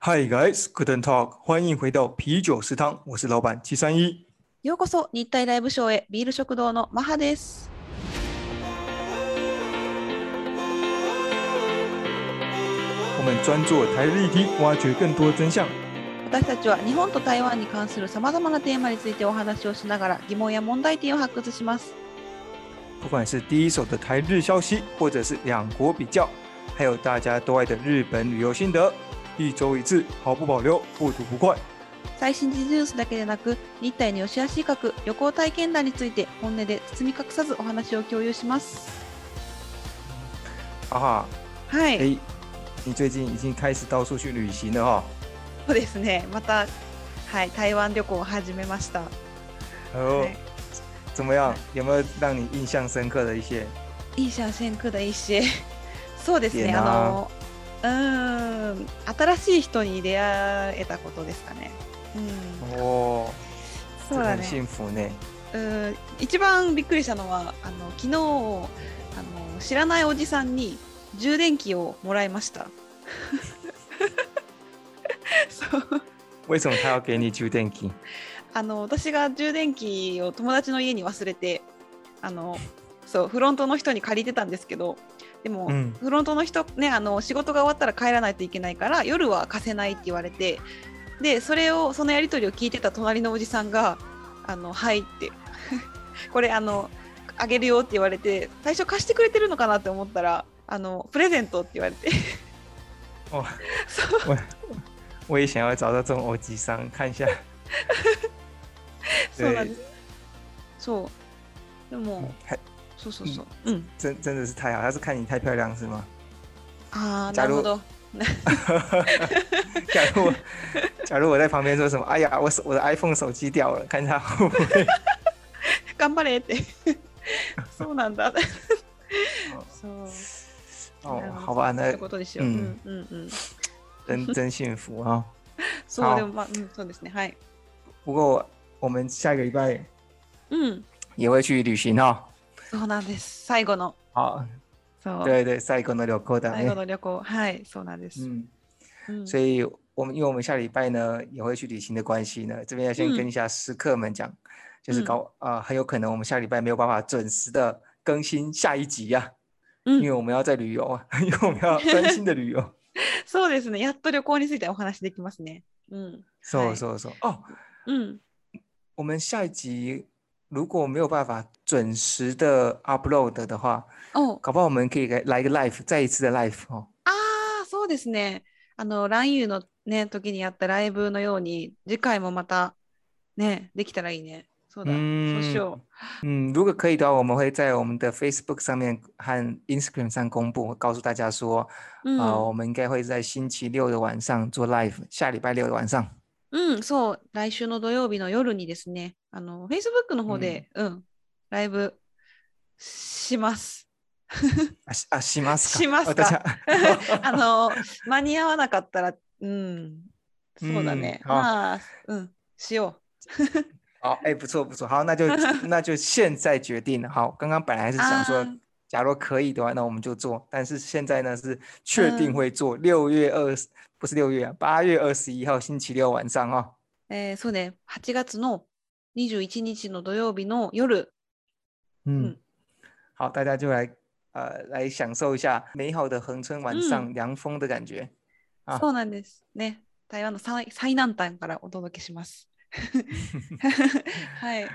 Hi guys, and talk，欢迎回到啤酒食堂，我是老板七三一。ようこそ日体ライブショーへビール食堂のマハです。我们专做台日议题，挖掘更多真相。私たちは日本と台湾に関するさまざまなテーマについてお話をしながら疑問や問題点を発掘します。不管是第一手的台日消息，或者是两国比较，还有大家都爱的日本旅游心得，一周一次，毫不保留，不吐不快。最新時ニュースだけでなく日体の良し悪し格旅行体験談について本音で包み隠さずお話を共有します。哈哈，はい、哎，你最近已经开始到处去旅行了哈、そうですね。またはい台湾旅行を始めました。哦。はい怎么样？有没有让你印象深刻的一些？いい写真くだいし。そうですね。あの、うーん、新しい人に出会えたことですかね。うん、哦，这个很そうだね。幸福呢。うん、一番びっくりしたのは、あの昨日あの知らないおじさんに充電器をもらいました。そう。为什么他要给你充电器？あの私が充電器を友達の家に忘れてあのそうフロントの人に借りてたんですけどでも、うん。フロントの人ねあの仕事が終わったら帰らないといけないから夜は貸せないって言われてでそれをそのやり取りを聞いてた隣のおじさんが「あのはい」って これあのあげるよって言われて最初貸してくれてるのかなって思ったらあのプレゼントって言われて。哦，そう。我我也想要找到这种欧吉桑，看一下。そうなんです。そう。でも还そうそうそう。うん。真真的是太好，他是看你太漂亮是吗？ああ假如なるほど。假如我假如我在旁边说什么，哎呀，我手我的 iPhone 手机掉了，看他会不会？頑張れって。そうなんだ。そう。哦幸福啊！そう好。でもまあ、うん、そうですね。はい。不过我们下个礼拜うん也会去旅行哈。そうなんです最後の好，そう对对，赛宫的旅行的。最後の旅行はいそうなんです、嗯，うん所以我们因为我们下礼拜呢也会去旅行的关系呢，这边要先跟嗯一下食客们讲，就是搞啊、呃很有可能我们下礼拜没有办法准时的更新下一集呀、うん因为我们要在旅游啊，因为我们要专心的旅游。そうですねやっと旅行についてお話できますねうん说はい说说哦，うん 我们下一集如果没有办法准时的 upload 的话，お搞不好我们可以来来一个 live，再一次的 live 哦。ああそうですねあのランユーのね時にやったライブのように次回もまたねできたらいいねそうだ、そうしよ嗯，如果可以的话，我们会在我们的 Facebook 上面和 Instagram 上公布，告诉大家说，ううん、啊、我们应该会在星期六的晚上做 live，下礼拜六的晚上。 うん、そう、来週の土曜日の夜にですね、あの、Facebook の方で、うん、ライブします。あしあしますか？しますか？私は あの、間に合わなかったら、うん、そうだね。うんまあ、うん、しよ好，哎，不错不错，好，那就 那就现在决定了。好，刚刚本来是う。想说，あ假如可以的话，那我们就做，但是现在呢是确定嗯会做，六月二十不是六月啊，八月二十一号星期六晚上哦。ーえーそうね、8月の21日の土曜日の夜、嗯嗯，好，大家就来呃来享受一下美好的恒春晚嗯上凉风的感觉。あそうなんですね。台湾の最最南端からお届けします。はい。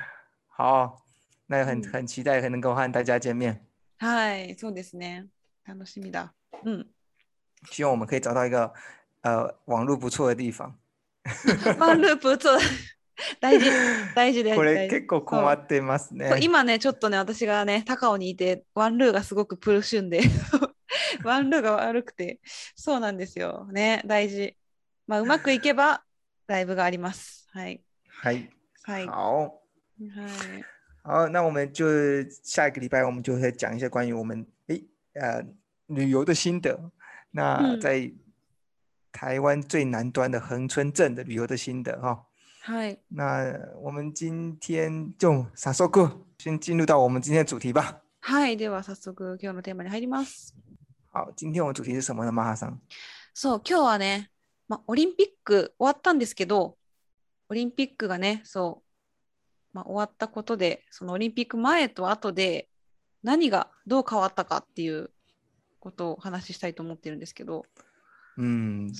好，那很嗯很期待能够和大家见面， はい、そうですね。楽しみだ。うん。希望我们可以找到一个呃网络不错的地方。ワンループ、そう大事、大事でこれ結構困ってますね。今ね、ちょっとね、私がね、高尾にいて、ワンルーがすごくプルシュンで、ワンルーが悪くて、そうなんですよ。ね、大事。まあ、うまくいけば、ライブがあります。はい。嗨，はい。は好。い。好，那我们就下一个礼拜我们就会讲一些关于我们诶呃旅游的心得。那嗯在台湾最南端的恒春镇的旅游的心得哈、はい。那我们今天就撒手过，先进入到我们今天的主题吧。 はい、では早速今日のテーマに入ります。好，今天我们主题是什么呢？马哈桑。そう、今日はね、まあ、オリンピック終わったんですけど、オリンピックがね、そう、 まあ、終わったことで、そのオリンピック前と後で何がどう変わったかっていうことをお話ししたいと思ってるんですけど、嗯，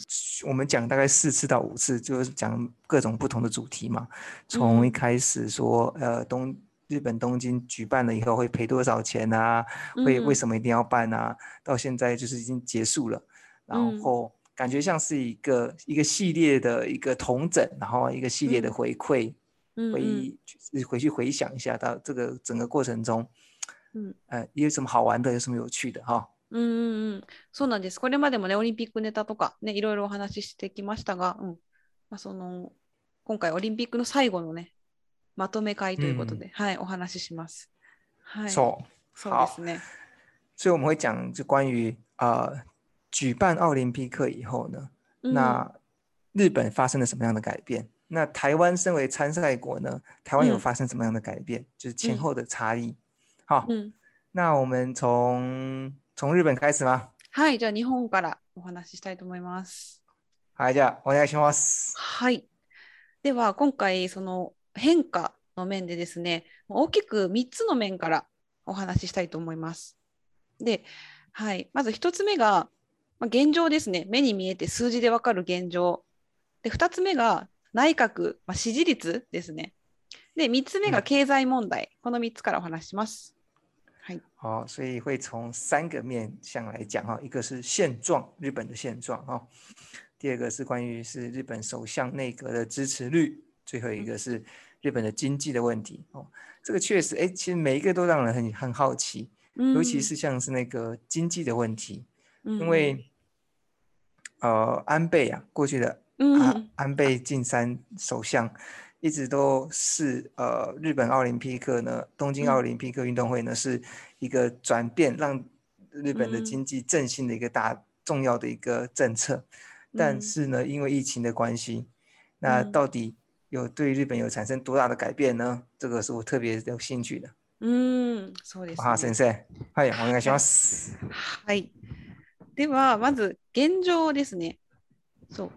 我们讲大概四次到五次，就是讲各种不同的主题嘛。从一嗯开始说，呃，东日本东京举办了以后会赔多少钱啊？会为嗯什么一定要办啊？到现在就是已经结束了，然嗯后感觉像是一个一个系列的一个统整，然后一个系列的嗯回馈，うんうん回就是回去回想一下到这个整个过程中，うん呃，有什么好玩的，有什么有趣的哈？うんうんうん、そうなんです。これまでもね、オリンピックネタとかね、いろいろお話ししてきましたが、うんまあ、その今回オリンピックの最後のね、まとめ会ということで、はい、お話しします。はい、そうそうですね。所以我们会讲就关于呃举办奥林匹克以后呢，うん那日本发生了什么样的改变？那台湾身为参赛国呢，台湾有嗯发生什么样的改变？就是前嗯后的差异。好，うん那我们从从日本开始吗？はい、じゃあ日本からお話ししたいと思います。はい、じゃあお願いします。はい。では、今回、その変化の面でですね、大きく3つの面からお話ししたいと思います。で、はい、まず1つ目が、まあ、現状ですね。目に見えて数字でわかる現状。で、2つ目が内閣、まあ、支持率ですね。で、3つ目うんが経済問題。この3つからお話しします。はい。好，所以会从三个面向来讲哈，一个是现状，日本的现状哈，第二个是关于是日本首相内阁的支持率，最后一个是日本的经济的问题哦。这个确实，哎，其实每一个都让人很很好奇，尤其是像是那个经济的问题，うん、因为呃安倍啊，过去的 うん、安安倍晋三首相一直都是呃日本奥林匹克呢，东京奥嗯林匹克运动会呢是一个转变，让日本的嗯经济振兴的一个大重要的一个政策。但嗯是呢，因为疫情的关系，那嗯到底有对日本有产生多大的改变呢？这个是我特别有兴趣的。うん、そうです马哈ね先。生，はい、お願いします。はい。では、まず現状ですね。そう。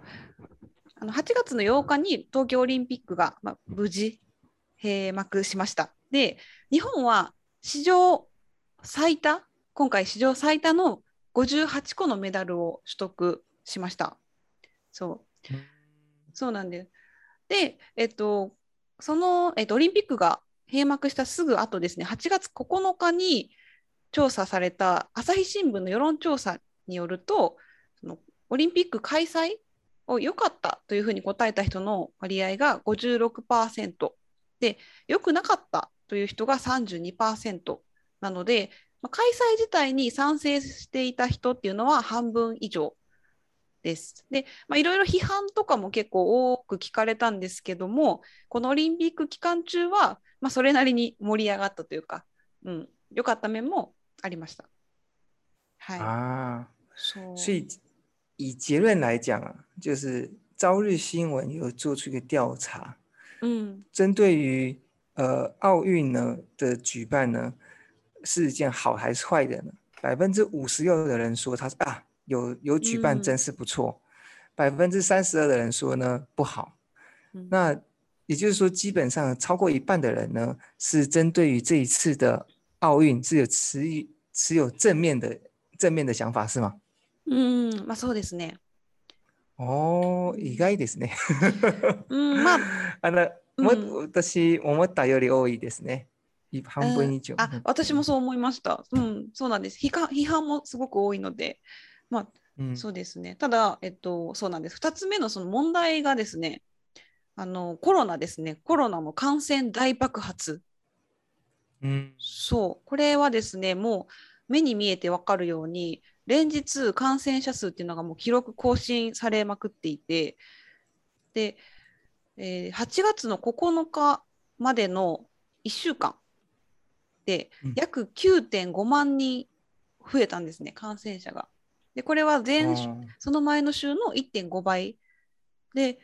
あの8月の8日に東京オリンピックが、まあ、無事閉幕しました。で、日本は史上最多、今回史上最多の58個のメダルを取得しました。そう。そうなんです。で、えっと、その、えっと、オリンピックが閉幕したすぐ後ですね、8月9日に調査された朝日新聞の世論調査によると、そのオリンピック開催を良かったというふうに答えた人の割合が56%で、良くなかったという人が32%なので、まあ開催自体に賛成していた人っていうのは半分以上です。で、まあ、いろいろ批判とかも結構多く聞かれたんですけども、このオリンピック期間中は、まあ、それなりに盛り上がったというか、うん、良かった面もありました。はい。啊，そう所以以结论来讲啊，就是朝日新闻有做出一个调查，うん、针对于呃奥运呢的举办呢，是一件好还是坏的呢？百分之五十六的人说他是啊有有举办嗯真是不错，百分之三十二的人说呢不好。うん那也就是说，基本上超过一半的人呢是针对于这一次的奥运是有持有持有正面的正面的想法是吗？ うん、まあそうですね。哦，意外ですね。うん、まあ、あの、もうん私思ったより多いですね。い半分以上。あ、私もそう思いました。うん、そうなんです。批判批判もすごく多いので、まあ、うん。そうですね。ただ、えっと、そうなんです。2つ目のその問題がですね、あのコロナですね、コロナの感染大爆発。うん。そう、これはですね、もう目に見えてわかるように、連日感染者数っていうのがもう記録更新されまくっていて、で、えー8月の9日までの1週間でうん。約9.5万人増えたんですね、感染者が。で、これは前その前の週の1.5倍。で、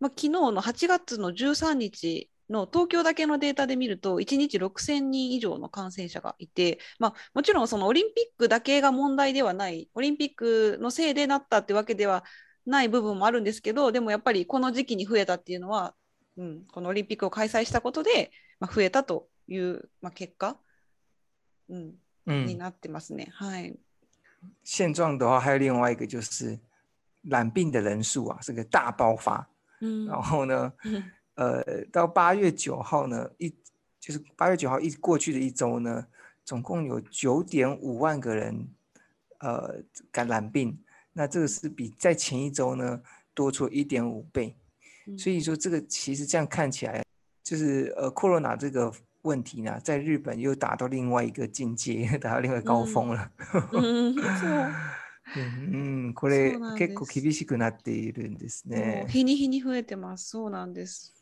まあ、昨日の8月の13日の東京だけのデータで見ると、1日6000人以上の感染者がいて、まあ、もちろんそのオリンピックだけが問題ではない、オリンピックのせいでなったってわけではない部分もあるんですけど、でもやっぱりこの時期に増えたっていうのは、うん、このオリンピックを開催したことで、まあ、増えたという、まあ、結果、うん、になってますね。はい。现状的话，还有另外一个就是染病的人数啊，是个大爆发。嗯，然后呢，呃，到八月九号呢，一就是八月九号一过去的一周呢，总共有九点五万个人呃感染病，那这个是比在前一周呢多出一点五倍，所以说这个其实这样看起来，就是呃，corona 这个问题呢，在日本又达到另外一个境界，达到另外高峰了。嗯，うん、これ結構厳しくなっているんですね。日に日に増えてます。そうなんです。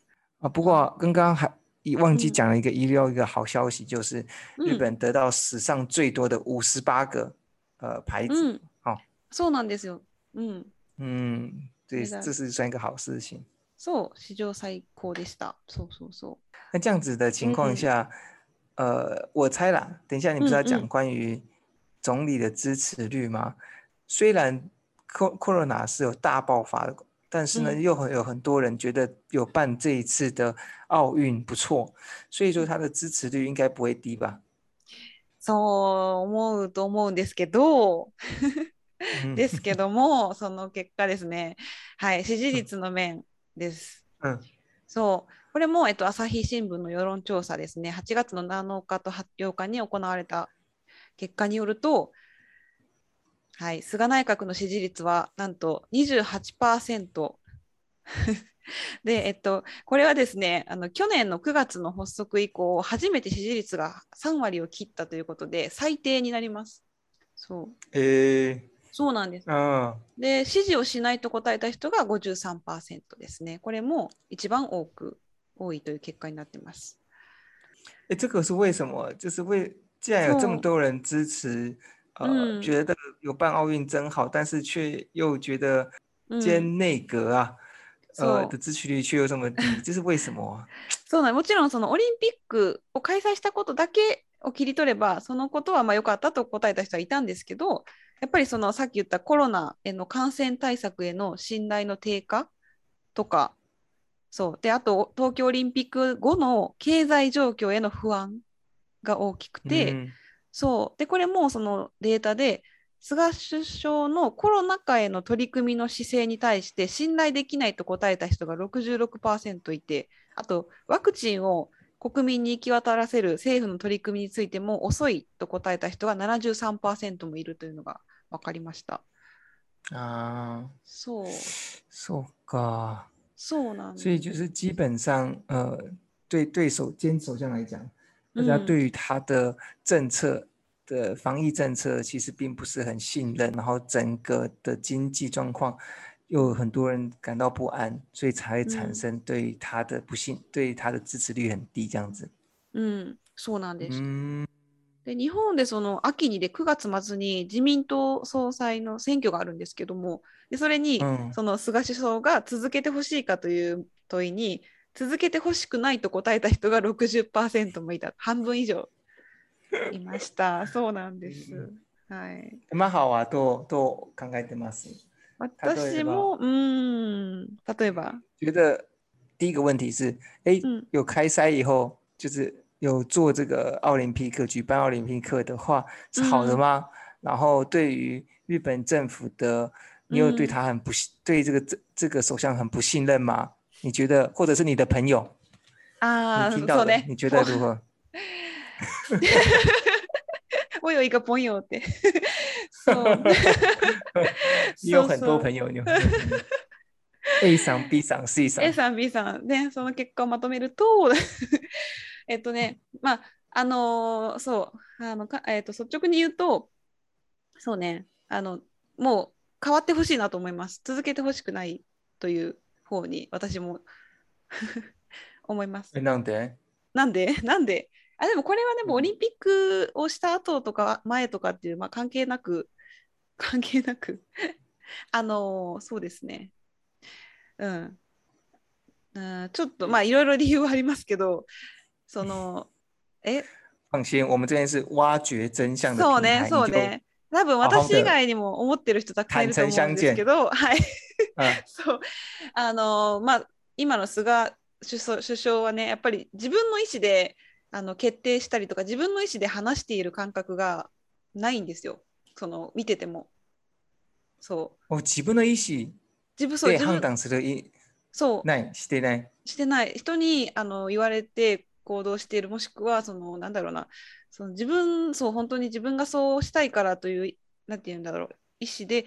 啊，不过刚刚还忘记讲了一个医疗一个好消息，就是日本得到史上最多的五十八个呃牌子。好，そうなんですよ。嗯嗯，对，这是算一个好事情。そう、史上最高でした。そうそうそう。那这样子的情况下，呃，我猜啦，等一下你不是要讲关于总理的支持率吗？虽然 corona 是有大爆发的。 但是呢，又很有很多人觉得有办这一次的奥运不错，所以说他的支持率应该不会低吧？そう思うと思うんですけど、ですけども、その結果ですね、はい、支持率の面です。うん、そう、これも、えっと、朝日新聞の世論調査ですね、8月の7日と8日に行われた結果によると、はい、菅内閣の支持率はなんと28% で、えっと、これはですねあの去年の9月の発足以降初めて支持率が3割を切ったということで最低になります。そうえー、そうなんです。で支持をしないと答えた人が53%ですね。これも一番多く多いという結果になってます。え、这个是为什么？就是为既然有这么多人支持。呃，觉得有办奥运真好，但是却又觉得兼内阁啊，呃的支持率却又这么低，这是为什么？そうなもちろんそのオリンピックを開催したことだけを切り取ればそのことはまあ良かったと答えた人はいたんですけどやっぱりそのさっき言ったコロナへの感染対策への信頼の低下とかそう。であと東京オリンピック後の経済状況への不安が大きくて、うん、そうでこれもそのデータで菅首相のコロナ禍への取り組みの姿勢に対して信頼できないと答えた人が66%いてあとワクチンを国民に行き渡らせる政府の取り組みについても遅いと答えた人が73%もいるというのが分かりました。ああ、そう。そうか。そうなん所以就是基本上，呃，对对手兼首相来讲，大家对于他的政策的防疫政策其实并不是很信任，然后整个的经济状况又很多人感到不安，所以才会产生对他的不信，对他的支持率很低这样子。嗯，そうなんです。で日本でその秋にで9月末に自民党総裁の選挙があるんですけどもでそれにその菅首相が続けてほしいかという問いに 続けてほしくないと答えた人が60%もいた。半分以上いました。そうなんです。はい。マハはどうどう考えてます？私も、うん、例えば。觉得第一个问题是，哎，有开赛以后，就是有做这个奥林匹克举办奥林匹克的话，是好的吗？然后对于日本政府的，你有对他很不信，对这个这这个首相很不信任吗？你觉得，或者是你的朋友啊，听到的，你觉得如何？我有一个朋友的，你有很多朋友，你 A さん、B さん、C さん。A さん、B さん、ね、その結果をまとめると、えっとね、まあ、あのそう、あのかえっと、率直に言うと、そうね、あの、もう変わってほしいなと思います。続けてほしくないという方に私も。思います。え、なんで？なんで？なんで？あでもこれはでもオリンピックをした後とか前とかっていう、まあ、関係なく 関係なく。あのそうですね。うん。うん、ちょっとまあいろいろ理由はありますけど、その、え、放心，我们这边是挖掘真相的そう。ね、そうね。多分私以外にも思ってる人たくさんいると思うんですけど、はい。嗯 そう。あの、まあ、今の菅首相首相はね、やっぱり自分の意思であの決定したりとか、自分の意思で話している感覚がないんですよ。その、見てても。そう。我自分の意思で判断するいそう。ないしてない。してない人にあの言われて行動しているもしくはそのなんだろうなその自分そう本当に自分がそうしたいからというなんて言うんだろう意思で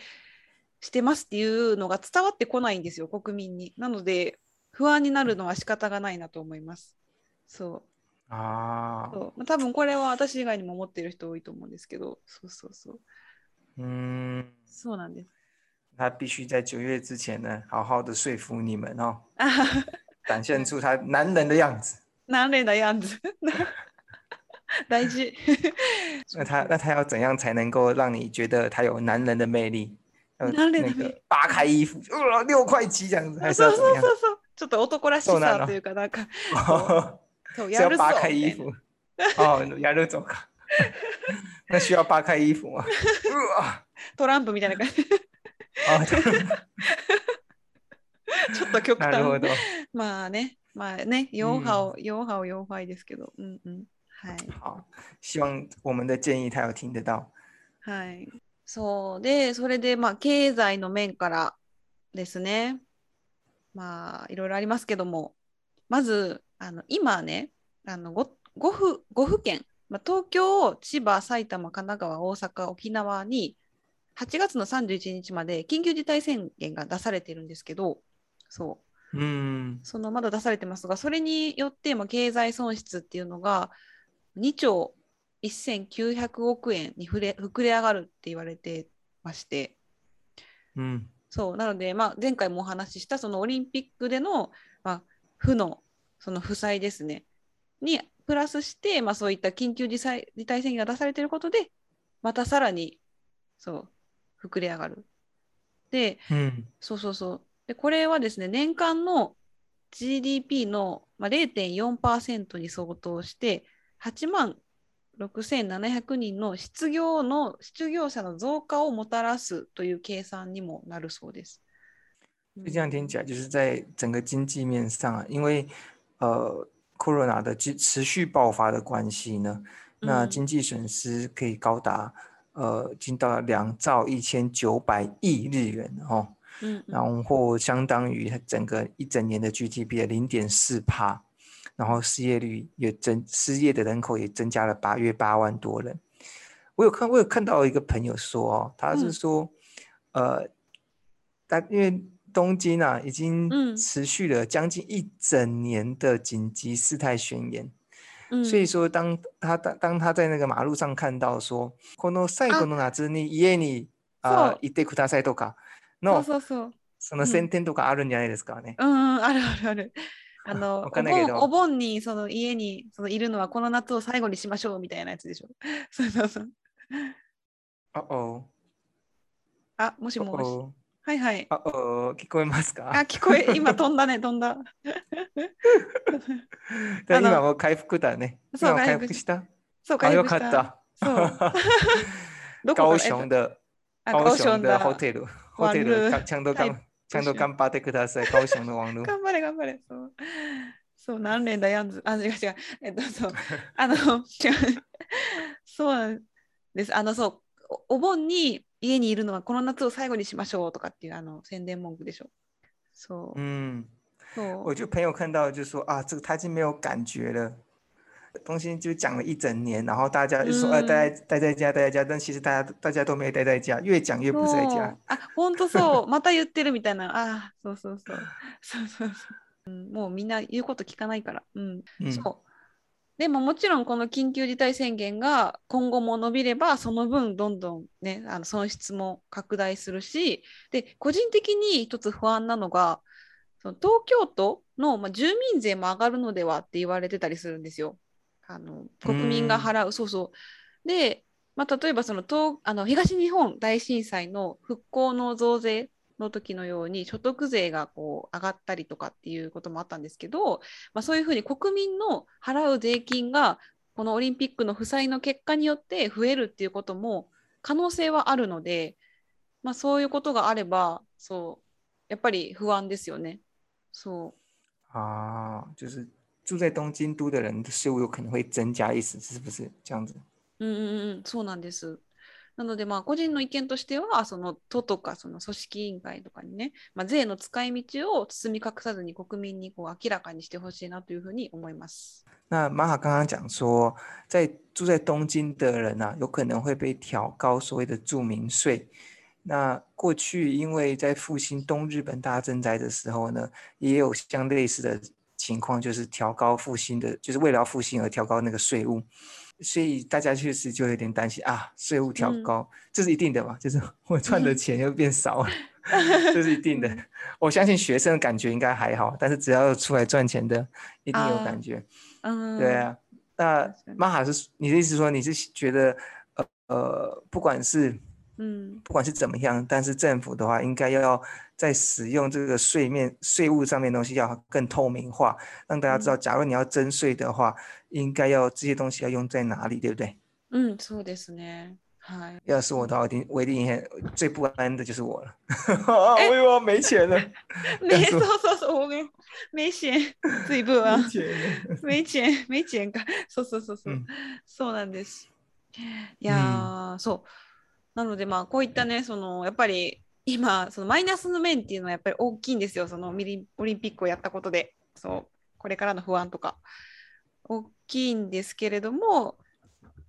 してますっていうのが伝わってこないんですよ国民に。なので不安になるのは仕方がないなと思います。そう。ああ。そう。まあ多分これは私以外にも思っている人多いと思うんですけど。そうそうそう。嗯，そうなんです。他必须在九月之前呢，好好的说服你们哦，あはは展现出他男人的样子。何例なやんず大事。那他那他要怎样才能够让你觉得他有男人的魅力？要那男人的魅力个扒开衣服，呃，六块肌这样子，还是怎么样？ちょっと男らしさというかなんかそう是やるぞ要扒开みたいな。衣服。哦，やるぞか。那需要扒开衣服吗？うわ。トランプみたいな感じ。啊，ちょっと極端。なるほど。まあね。まあね。4波を、4波を4敗ですけど。うんうん。はい。好，希望我们的建议他有听得到。はいそう。でそれでまあ経済の面からですね。まあいろいろありますけども。まずあの今ねあの 5, 5, 府5府県、まあ、東京千葉埼玉神奈川大阪沖縄に8月の31日まで緊急事態宣言が出されてるんですけど。そう。嗯そのまだ出されてますが、それによって、まあ、経済損失っていうのが2兆1900億円にふれ膨れ上がるって言われてまして、嗯そうなので、まあ、前回もお話ししたそのオリンピックでの、まあ、負のその負債ですね、にプラスして、まあ、そういった緊急事態事態宣言が出されていることで、またさらにそう膨れ上がる。で、嗯そうそうそう。で、これはですね、年間の GDP の、まあ、0.4%に相当して、8万6700人の失業の失業者の増加をもたらすという計算にもなるそうです。就这样听起来，就是在整个经济面上啊，因为呃，corona 的持持续爆发的关系呢，那嗯经济损失可以高达呃，已经到了两兆一千九百亿日元哦，うんうん然后相当于它整个一整年的 GDP 的零点四帕，然后失业率也增，失业的人口也增加了八约八万多人。我有看，我有看到一个朋友说哦，他是嗯说，呃，但因为东京啊已经嗯持续了将近一整年的紧急事态宣言，うん所以说当他当当他在那个马路上看到说，この最後の夏に家にあそう行ってくださいとかそうのそうそう。そのうん宣伝とかあるんじゃないですかね。うんうん、あるあるある。 あの、わお盆お盆にその家にそのいるのはこの夏を最後にしましょうみたいなやつでしょ。そうそうそう。あおあ、もしおもし。おはいはい。あお聞こえますか？あ、聞こえ、今飛んだね、飛んだ。であの今もう回復だね。そう今回回復したそう、回復し。かったた。そう。どこ高雄的あ高雄的ホテル、ホテルかちゃんとちゃんと頑張ってください。頑張れ、頑張れ。そう、そう何連だやんず。あ、違う違う。えっと、そう。あの、違う。そうです。あの、そう。おお盆に家にいるのはこの夏を最後にしましょうとかっていうあの宣伝文句でしょ。そう。嗯，そう我就朋友看到就说啊，这个他已经没有感觉了。东西就讲了一整年，然后大家就说，呃，嗯待在待在家，待在家，但其实大家大家都没待在家，越讲越不在家。あ、本当そう。また言ってるみたいな。あ、そうそうそう。そうそうそう。うん、もうみんな言うこと聞かないから。うん。嗯そう。でももちろんこの緊急事態宣言が今後も伸びればその分どんどんねあの損失も拡大するしで個人的に一つ不安なのがその東京都の、まあ、住民税も上がるのではって言われてたりするんですよ。あの国民が払うそうそう。で、まあ、例えばその東あの東日本大震災の復興の増税の時のように所得税がこう上がったりとかっていうこともあったんですけど、まあ、そういうふうに国民の払う税金がこのオリンピックの負債の結果によって増えるっていうことも可能性はあるので、まあ、そういうことがあればそうやっぱり不安ですよね。そう啊，就是住在东京都的人的税务有可能会增加，意思是不是？这样子？うんうんうん、そうなんです。なので、まあ、個人の意見としては、その都とかその組織委員会とかにね、まあ、税の使い道を包み隠さずに国民にこう明らかにしてほしいなというふうに思います。那玛哈刚刚讲说，在住在东京的人啊，有可能会被调高所谓的住民税。那过去因为在复兴东日本大震灾的时候呢，也有相类似的情况，就是调高复兴的，就是为了要复兴而调高那个税务，所以大家确实就有点担心啊，税务调嗯高，这是一定的嘛，就是我赚的钱又变少了，这是一定的。我相信学生的感觉应该还好，但是只要出来赚钱的，一定有啊感觉。うん对啊，那確かに玛哈是你的意思说你是觉得呃呃，不管是 うん不管是怎么样，但是政府的话应该要在使用这个税面税务上面的东西要更透明化，让大家知道，假如你要征税的话，应该要这些东西要用在哪里，对不对？うん、そうですね。はい。要是我的话，我一定我一定很最不安的就是我了，啊我以为我没钱了，めそうそうそうそう、ごめん。メイシェン、随分は没。钱了。メイチェン、メイチェンか。そうそうそうそう。うんそうなんです。いやー、そう。 なので、まあ、こういったね、その、やっぱり、今、そのマイナスの面っていうのはやっぱり大きいんですよ。そのミリオリンピックをやったことで、そう、これからの不安とか。大きいんですけれども、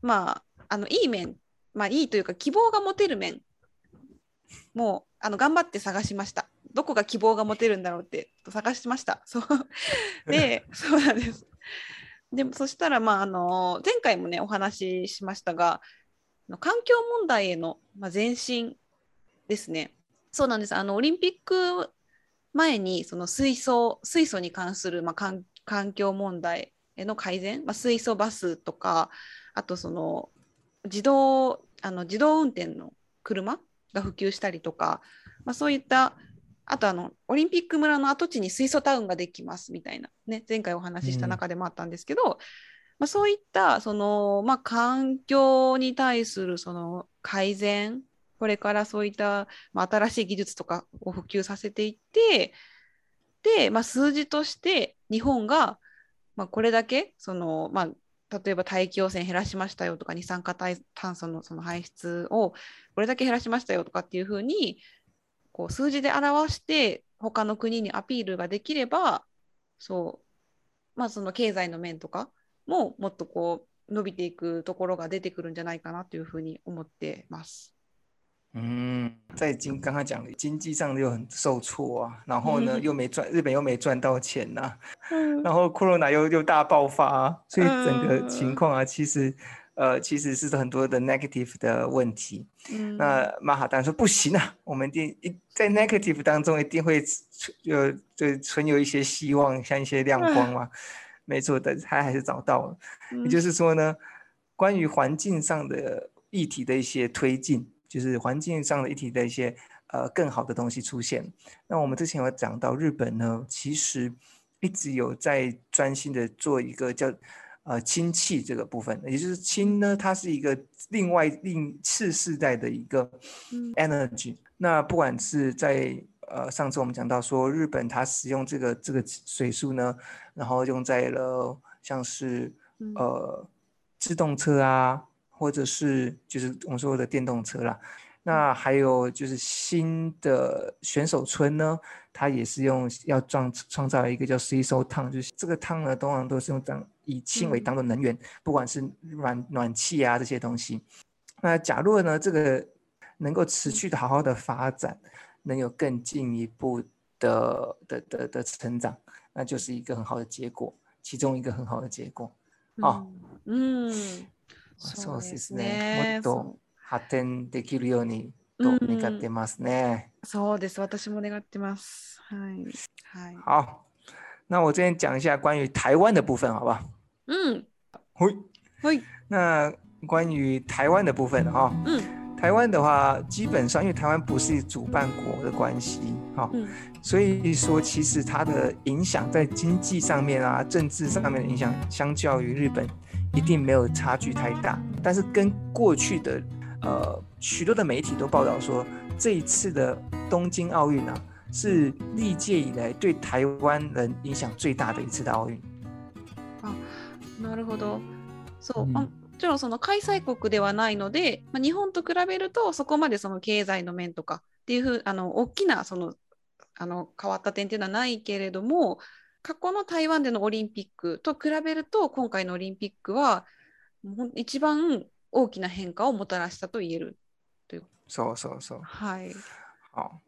まあ、あの、いい面、まあ、いいというか、希望が持てる面もう、あの、頑張って探しました。どこが希望が持てるんだろうって探しました。そう。で、そうなんです。でもそしたら、まあ、あの前回もねお話ししましたが環境問題への、まあ、前進ですね。そうなんですあのオリンピック前にその水素水素に関する、まあ、環環境問題への改善、まあ、水素バスとかあとその自動あの自動運転の車が普及したりとか、まあ、そういったあとあのオリンピック村の跡地に水素タウンができますみたいな、ね、前回お話しした中でもあったんですけど、まあ、そういったその、まあ、環境に対するその改善これからそういった、まあ、新しい技術とかを普及させていってで、まあ、数字として日本が、まあ、これだけその、まあ、例えば大気汚染減らしましたよとか二酸化炭素のその排出をこれだけ減らしましたよとかっていうふうにこう数字で表して他の国にアピールができればそうまあその経済の面とかももっとこう伸びていくところが出てくるんじゃないかなというふうに思ってます。嗯，在经刚刚讲的经济上又很受挫啊，然后呢嗯又没赚，日本又没赚到钱呐、嗯然后 corona 又又大爆发、啊，所以整个嗯情况啊，其实呃其实是很多的 negative 的问题。嗯那马哈当然说不行啊，我们一定一在 negative 当中一定会存有就存有一些希望，像一些亮光嘛。 没错但是，他还是找到了。也就是说呢，关于环境上的议题的一些推进，就是环境上的议题的一些呃更好的东西出现。那我们之前有讲到日本呢，其实一直有在专心的做一个叫呃氢气这个部分，也就是氢呢，它是一个另外另次世代的一个嗯 energy。那不管是在呃上次我们讲到说日本它使用这个这个水素呢，然后用在了像是嗯呃自动车啊，或者是就是我们说的电动车啦。那还有就是新的选手村呢，它也是用要创创造一个叫 C 收汤，就是这个汤呢，通常都是用当以氢为嗯当做能源，不管是暖暖气啊这些东西。那假若呢，这个能够持续的好好的发展，能有更进一步的的的的成长，那就是一个很好的结果，其中一个很好的结果。あうん、そうでですすね。ね。もっと発展できるようにと願ってますね。そうです。私も願ってます。はい。はい。好，那我这边讲一下关于台湾的部分，好。那关于台湾的部分哈、うん。台湾的话，基本上因为台湾不是主办国的关系，哈、嗯所以说其实它的影响在经济上面啊、政治上面的影响，相较于日本一定没有差距太大。但是跟过去的呃许多的媒体都报道说，这一次的东京奥运啊，是历届以来对台湾人影响最大的一次的奥运。なるほど。そう、うんまあ もちろんその開催国ではないので、まあ、日本と比べるとそこまでその経済の面とかっていうふうあの大きなそのあの変わった点っていうのはないけれども過去の台湾でのオリンピックと比べると今回のオリンピックは一番大きな変化をもたらしたと言える。そうそうそう。はい。好，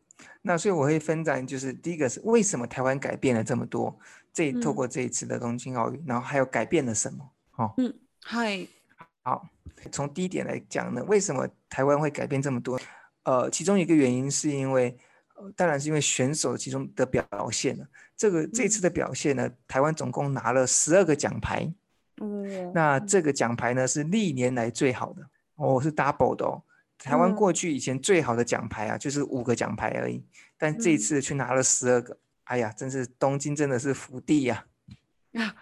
那所以我会分展，就是第一个是为什么台湾改变了这么多，这嗯透过这一次的东京奥运，然後还有改变了什么？哦，はい。好，从第一点来讲呢，为什么台湾会改变这么多？呃，其中一个原因是因为，呃，当然是因为选手其中的表现了。这个这次的表现呢，台湾总共拿了十二个奖牌，嗯那这个奖牌呢是历年来最好的哦，是 double 的哦。台湾嗯过去以前最好的奖牌啊，就是五个奖牌而已，但这一嗯次却拿了十二个，哎呀，真是东京真的是福地呀、あ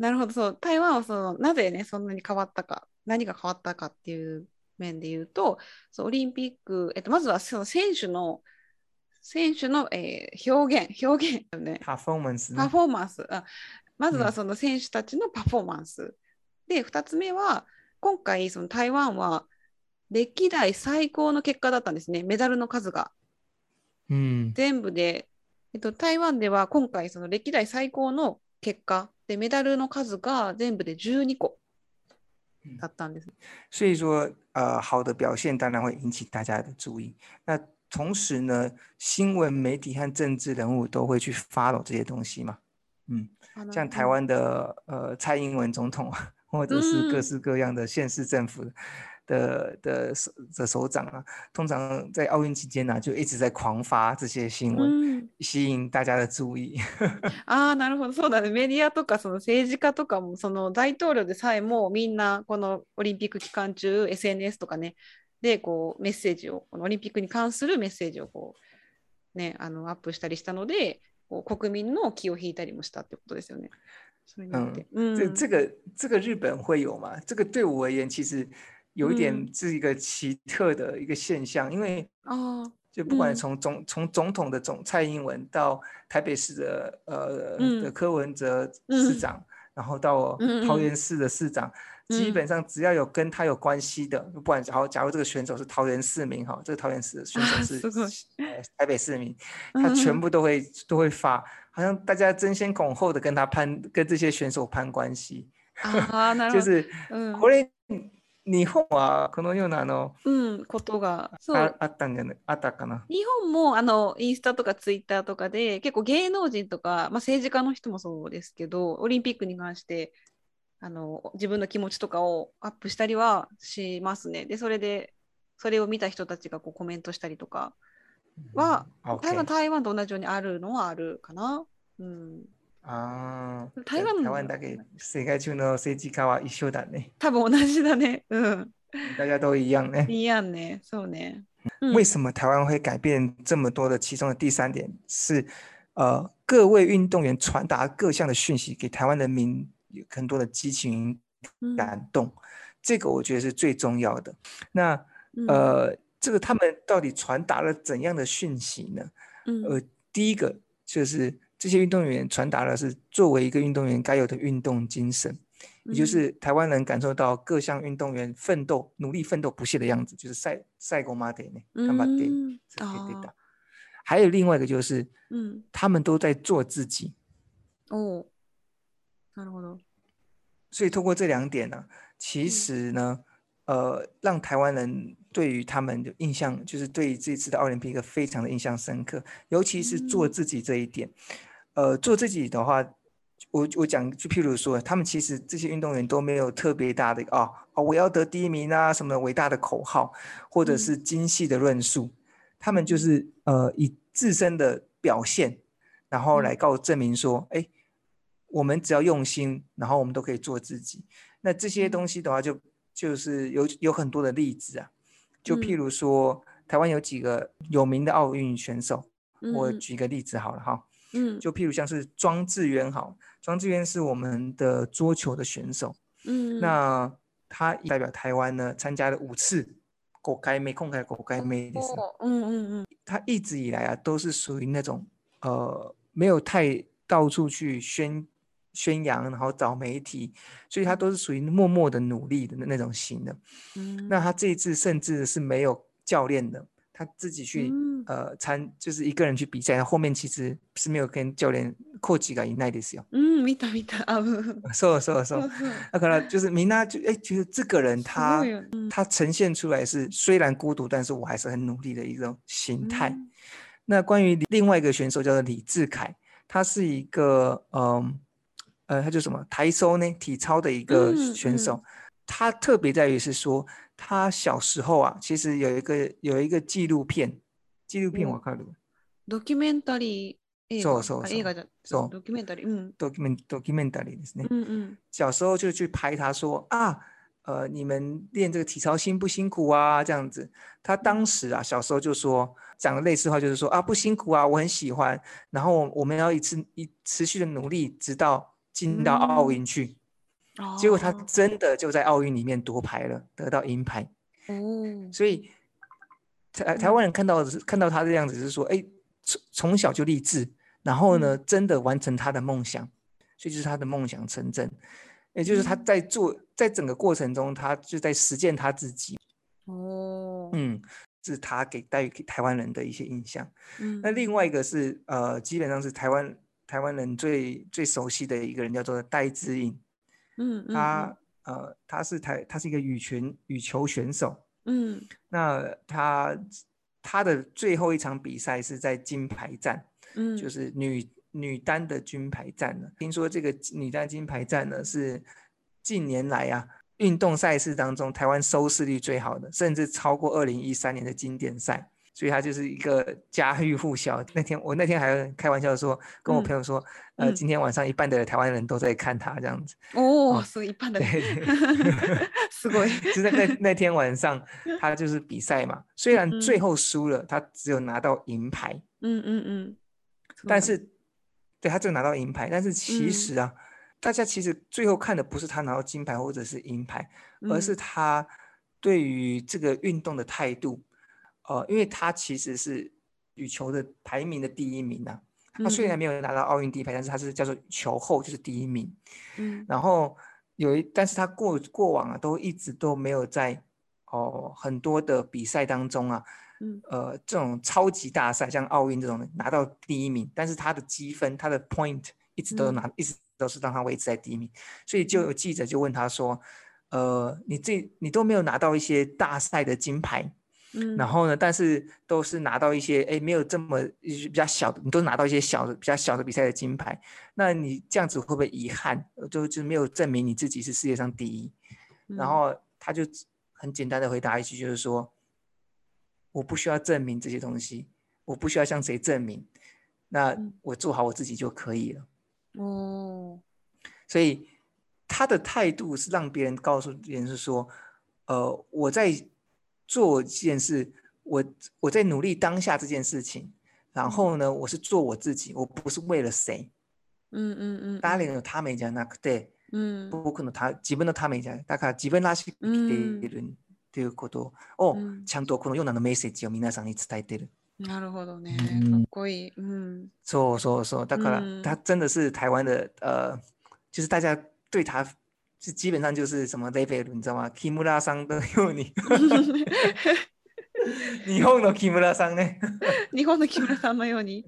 なるほど。そう。台湾はそのなぜねそんなに変わったか何が変わったかっていう面で言うとそうオリンピック、えっと、まずはその選手の選手の、えー表現表現だよね。パフォーマンスパ呢？フォーマンス。あまずうん。はその選手たちのパフォーマンス、で2つ目は今回その台湾は歴代最高の結果だったんですね。メダルの数が。嗯全部で、えっと、台湾では今回その歴代最高の結果でメダルの数が全部で12個だったんです。所以说，呃，好的表现当然会引起大家的注意。那同时呢，新闻媒体和政治人物都会去 follow 这些东西嘛。嗯，像台湾的呃蔡英文总统啊，或者是各嗯式各样的县市政府 的的首的首长啊，通常在奥运期间呢、就一直在狂发这些新闻，うん、吸引大家的注意。ああなるほどそうだねメディアとかその政治家とかもその大統領でさえもみんなこのオリンピック期間中 SNS とかねでこうメッセージをこのオリンピックに関するメッセージをこうねあのアップしたりしたのでこう国民の気を引いたりもしたってことですよね。それによって。うん这这个这个日本会有吗？这个对我而言，其实有一点嗯是一个奇特的一个现象，因为ああ就不管嗯从总从总统的总蔡英文到台北市的呃嗯的柯文哲嗯市长，然后到嗯嗯桃园市的市长，基嗯本上只要有跟他有关系的，不管假如假如这个选手是桃园市民哈，这个桃园市的选手啊是すごい呃台北市民，他全嗯部都会都会发，好像大家争先恐后的跟他攀跟这些选手攀关系。ああなるほど。就是うんこれ 日本はこのようなあのうん、ことが。そうああったんじゃないあったかな。日本もあのインスタとかツイッターとかで結構芸能人とか、まあ、政治家の人もそうですけどオリンピックに関してあの自分の気持ちとかをアップしたりはしますね。でそれでそれを見た人たちがこうコメントしたりとかは、あ台湾 OK 台湾と同じようにあるのはあるかな。うん、あー台湾台湾だけ世界中の政治家は一緒だね。多分同じだね。うん。大家都一样ね。いいやんね。そうね。うん为什么台湾会改变这么多的？其中的第三点是，呃，各位运动员传达各项的讯息给台湾人民有很多的激情うん感动，这个我觉得是最重要的。那うん呃，这个他们到底传达了怎样的讯息呢？うん呃，第一个就是 这些运动员传达的是作为一个运动员该有的运动精神，也就是台湾人感受到各项运动员奋斗、努力奋斗不懈的样子，就是赛赛过马得呢，干嘛得うん这可以对あ的。还有另外一个就是ーうん他们都在做自己，おーなるほど。所以透过这两点呢、其嗯实呢，呃，让台湾人对于他们的印象，就是对于这次的奥林匹克非常的印象深刻，尤其是做嗯自己这一点。 呃，做自己的话，我我讲，就譬如说，他们其实这些运动员都没有特别大的哦哦，我要得第一名啊，什么伟大的口号，或者嗯。是精细的论述，他们就是呃以自身的表现，然后来嗯。告证明说，哎，我们只要用心，然后我们都可以做自己。那这些嗯。东西的话就，就是有有很多的例子啊，就譬如说，台湾有几个有名的奥运选手，我嗯。举个例子好了哈，嗯就譬如像是庄智渊好，庄智渊是我们的桌球的选手，嗯那他代表台湾呢参加了五次国该妹空开国该妹的时候，おうんうんうん他一直以来啊都是属于那种呃没有太到处去宣宣扬，然后找媒体，所以他都是属于默默的努力的那那种型的。うん那他这一次甚至是没有教练的， 他自己去、うん呃参就是一个人去比赛，后面其实是没有跟教練コーチがいないですよ。うん見た見たあうんそうそうそう。そうそう那可能就是米娜就哎觉得这个人す他ごいようん他呈现出来是虽然孤独，但是我还是很努力的一种形态。うん那关于另外一个选手叫做李志凯，他是一个嗯呃，他叫什么台收呢体操的一个嗯选手。他特别在于是说， 他小时候啊，其实有一个有一个纪录片，纪录片お我看了ドキュメンタリー映画そうそうそうあ映画じゃそうドキュメンタリーうん，document documentary ですね。うんうん小时候就去拍他说啊，呃，你们练这个体操辛不辛苦啊？这样子，他当时啊，小时候就说讲的类似话，就是说啊，不辛苦啊，我很喜欢，然后我们要一次一持续的努力，直到进到奥嗯运去。 结果他真的就在奥运里面夺牌了，得到银牌。哦，所以台台湾人看到是看到他这样子，是说，哎，从从小就立志，然后呢，真的完成他的梦想，所以就是他的梦想成真，也就是他在做，在整个过程中，他就在实践他自己。哦，嗯，这是他给带给台湾人的一些印象。那另外一个是，呃，基本上是台湾台湾人最最熟悉的一个人，叫做戴志颖。うんうん他呃，他是台他是一个羽拳羽球选手。うん那他他的最后一场比赛是在金牌战，うん就是女女单的金牌战呢。听说这个女单金牌战呢是近年来啊运动赛事当中台湾收视率最好的，甚至超过二零一三年的经典赛。 所以他就是一个家喻户晓。那天我那天还开玩笑说，跟我嗯朋友说，呃，嗯今天晚上一半的台湾人都在看他这样子。哦おおすごい一般だ对ね对。すごい就在那那天晚上，他就是比赛嘛，虽然最嗯后输了，他只有拿到银牌，うんうんうんそうだ但是对他只有拿到银牌，但是其嗯实啊，大家其实最后看的不是他拿到金牌或者是银牌，而是嗯他对于这个运动的态度。 呃，因为他其实是羽球的排名的第一名啊，他虽然嗯没有拿到奥运第一牌，但是他是叫做球后，就是第一名。うん然后有一，但是他过过往啊，都一直都没有在哦很多的比赛当中啊，うん呃，这种超级大赛，像奥运这种的拿到第一名，但是他的积分，他的 point 一直都嗯拿，一直都是让他维持在第一名，所以就有记者就问他说，呃，你这你都没有拿到一些大赛的金牌， うん然后呢，但是都是拿到一些哎没有这么比较小的，你都拿到一些小的比较小的比赛的金牌，那你这样子会不会遗憾？呃就就没有证明你自己是世界上第一？然うん后他就很简单的回答一句，就是说，我不需要证明这些东西，我不需要向谁证明，那嗯我做好我自己就可以了。おー所以他的态度是让别人告诉别人是说，呃，我在 做一件事，我我在努力当下这件事情，然后呢，我是做我自己，我不是为了谁。うんうんうん誰のためじゃなくて、うん僕のた自分のためじゃない。だから自分らしく生きているっていうことをうんちゃんとこのようなメッセージを皆さんに伝えてる。なるほどね。うんかっこいい。うん。そうそうそう。だから嗯他真的是台湾的呃，就是大家对他是基本上就是什么 level，你知道吗？木村さんのように。日本の木村さんね。日本の木村さんのように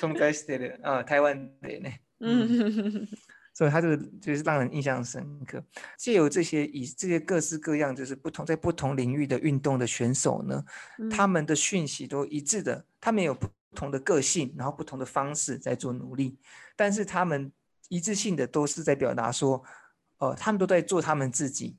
存在してる。啊，台湾的ね。うん所以他这个就是让人印象深刻。借由这些以这些各式各样，就是不同在不同领域的运动的选手呢，他们的讯息都一致的，他们有不同的个性，然后不同的方式在做努力，但是他们一致性的都是在表达说， 呃，他们都在做他们自己，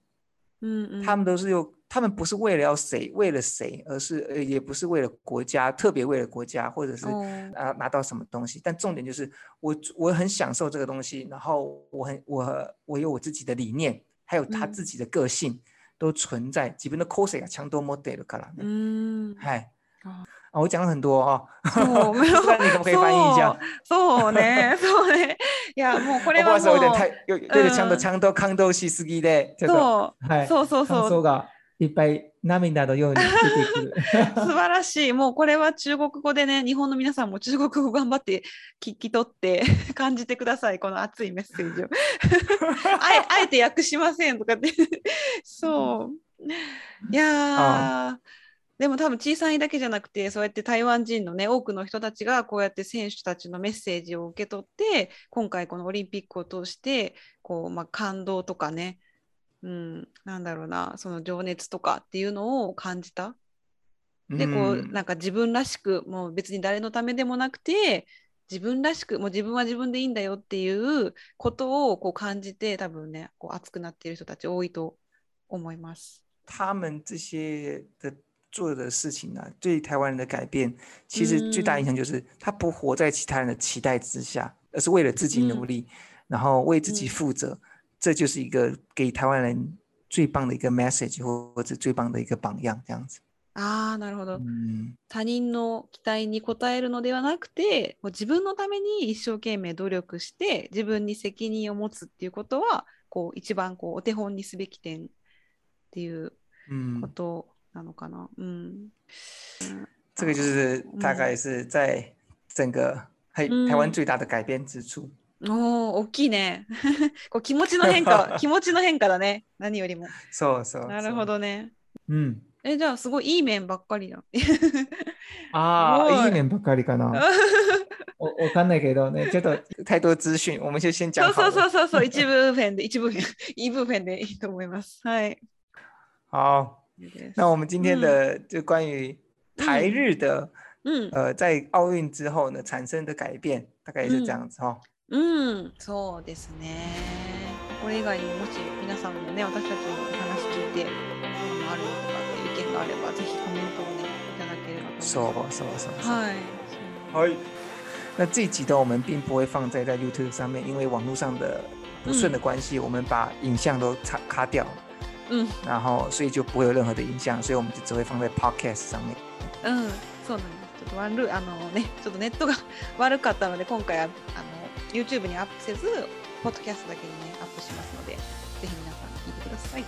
うんうん他们都是用，他们不是为了要谁，为了谁，而是呃，也不是为了国家，特别为了国家，或者是哦啊拿到什么东西。但重点就是我我很享受这个东西，然后我很我我有我自己的理念，还有他嗯自己的个性， 都存在自分の個性がちゃんと持っているからうね。ん。はい。あ 啊，我讲了很多哦，そう不知道你可不可以翻译一下？そうね、そうね。いや、もうこれはもう、太有有点ちゃんとちゃんと感動しすぎで、ちょっとそう、はい。そうそうそう。感想がいっぱい涙のように出てくる。素晴らしい。もうこれは中国語でね、日本の皆さんも中国語頑張って聞き取って感じてください。この熱いメッセージを。あえあえて訳しませんとかって。そう。いやー。でも多分小さいだけじゃなくてそうやって台湾人のね多くの人たちがこうやって選手たちのメッセージを受け取って今回このオリンピックを通してこう、まあ、感動とかね、うん、なんだろうなその情熱とかっていうのを感じたでこううんなんか自分らしくもう別に誰のためでもなくて自分らしくもう自分は自分でいいんだよっていうことをこう感じて多分ねこう熱くなっている人たち多いと思います。他们这些的做的事情呢、对台湾人的改变，其实最大影响就是他不活在其他人的期待之下，而是为了自己努力，然后为自己嗯负责。这就是一个给台湾人最棒的一个 message，或者最棒的一个榜样，这样子。あーなるほど。嗯，他人の期待に応えるのではなくてもう自分のために一生懸命努力して自分に責任を持つっていうことはこう一番こうお手本にすべき点っていう嗯こ，と なのかな。うん、这个就是大概是在整个嘿嗯台湾最大的改变之处。おー大きいね。こう気持ちの変化 気持ちの変化だね何よりも。そうそう。なるほどね。そう。うん。えじゃあすごいいい面ばっかりだ。ああ、いいい面ばっかりかな。わわかんないけどね、ちょっと太多資訊，我们就先讲。そうそうそうそう一部分で一部分一部分でいいと思います。はい。好，那我们今天的就关于台日的、うん。呃，在奥运之后呢产生的改变，大概也是这样子哦。うん、そうですね。これ以外にももし皆さんもね、私たちのお話聞いて、あのあるよとかっていう意見があれば、ぜひコメントをね、いただければとそう思います。そうそうそう。はい。はい。那这一集的我们并不会放在在 YouTube 上面，因为网络上的不顺的关系，我们把影像都卡卡掉 了，うん、然后所以就不会有任何的影像，所以我们就只会放在 Podcast 上面。うん、そうなんです。ちょっと悪い、あのね、ちょっとネットが悪かったので、今回はあの YouTube にアップせず、ポッドキャストだけにね、アップしますので、ぜひ皆さん聞いてください。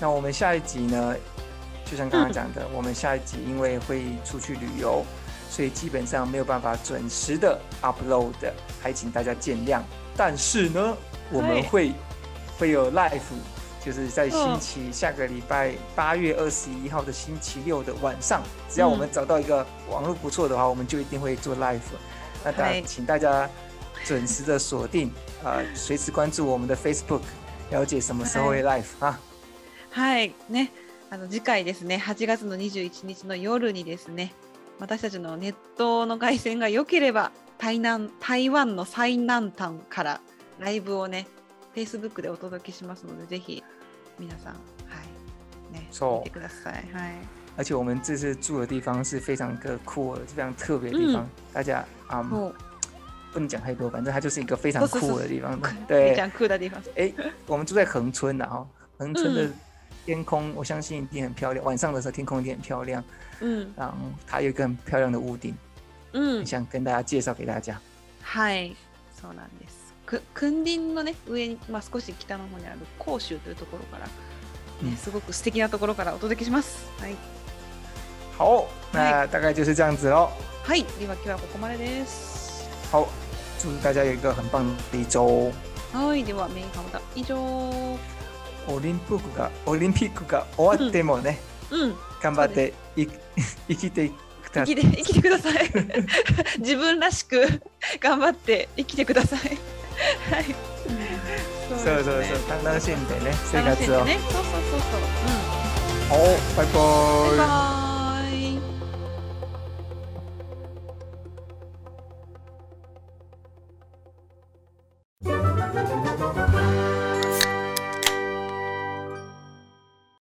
那我们下一集呢，就像刚刚讲的，我们下一集因为会出去旅游，所以基本上没有办法准时的 upload，还请大家见谅。但是呢，我们对会会有 live， 就是在星嗯期下个礼拜八月二十一号的星期六的晚上，只要我们找到一个网络不错的话，我们就一定会做 live。那大对请大家准时的锁定，呃，随时关注我们的 Facebook，了解什么时候会 live 啊。はい、ね、あの次回ですね、8月の21日の夜にですね、私たちのネットの回線が良ければ、台南台湾の最南端からライブをね、 Facebook でお届けしますので、ぜひ皆さん、はい、ね、そう見てください。はい。而且我们这次住的地方是非常个酷的，非常特别的地方。大家啊、嗯も不能讲太多，反正它就是一个非常酷的 地方。う、め对ち，ゃんクーダディファンス。哎，我们住在恒春然后恒春的嗯天空，我相信一定很漂亮。晚上的时候天空一定很漂亮，うん、然后它有一个很漂亮的屋顶，うん、想跟大家介绍给大家。はい、そうなんです。く訓林のね、上に、まあ、少し北の方にある甲州というところから、ねうんすごく素敵なところからお届けします。はい。好，那大概就是这样子喽。はい、では今日はここまでです。好，祝大家有一个很棒的一周。はい、ではメインカウンター以上。オリンピックがオリンピックが終わってもね、うん、頑張ってい生きてくだ生きて生きてください。自分らしく頑張って生きてください。はい。そうそうそう。楽しんでね。生活を。ね。そうそうそうそう。うん。お。バイバイ。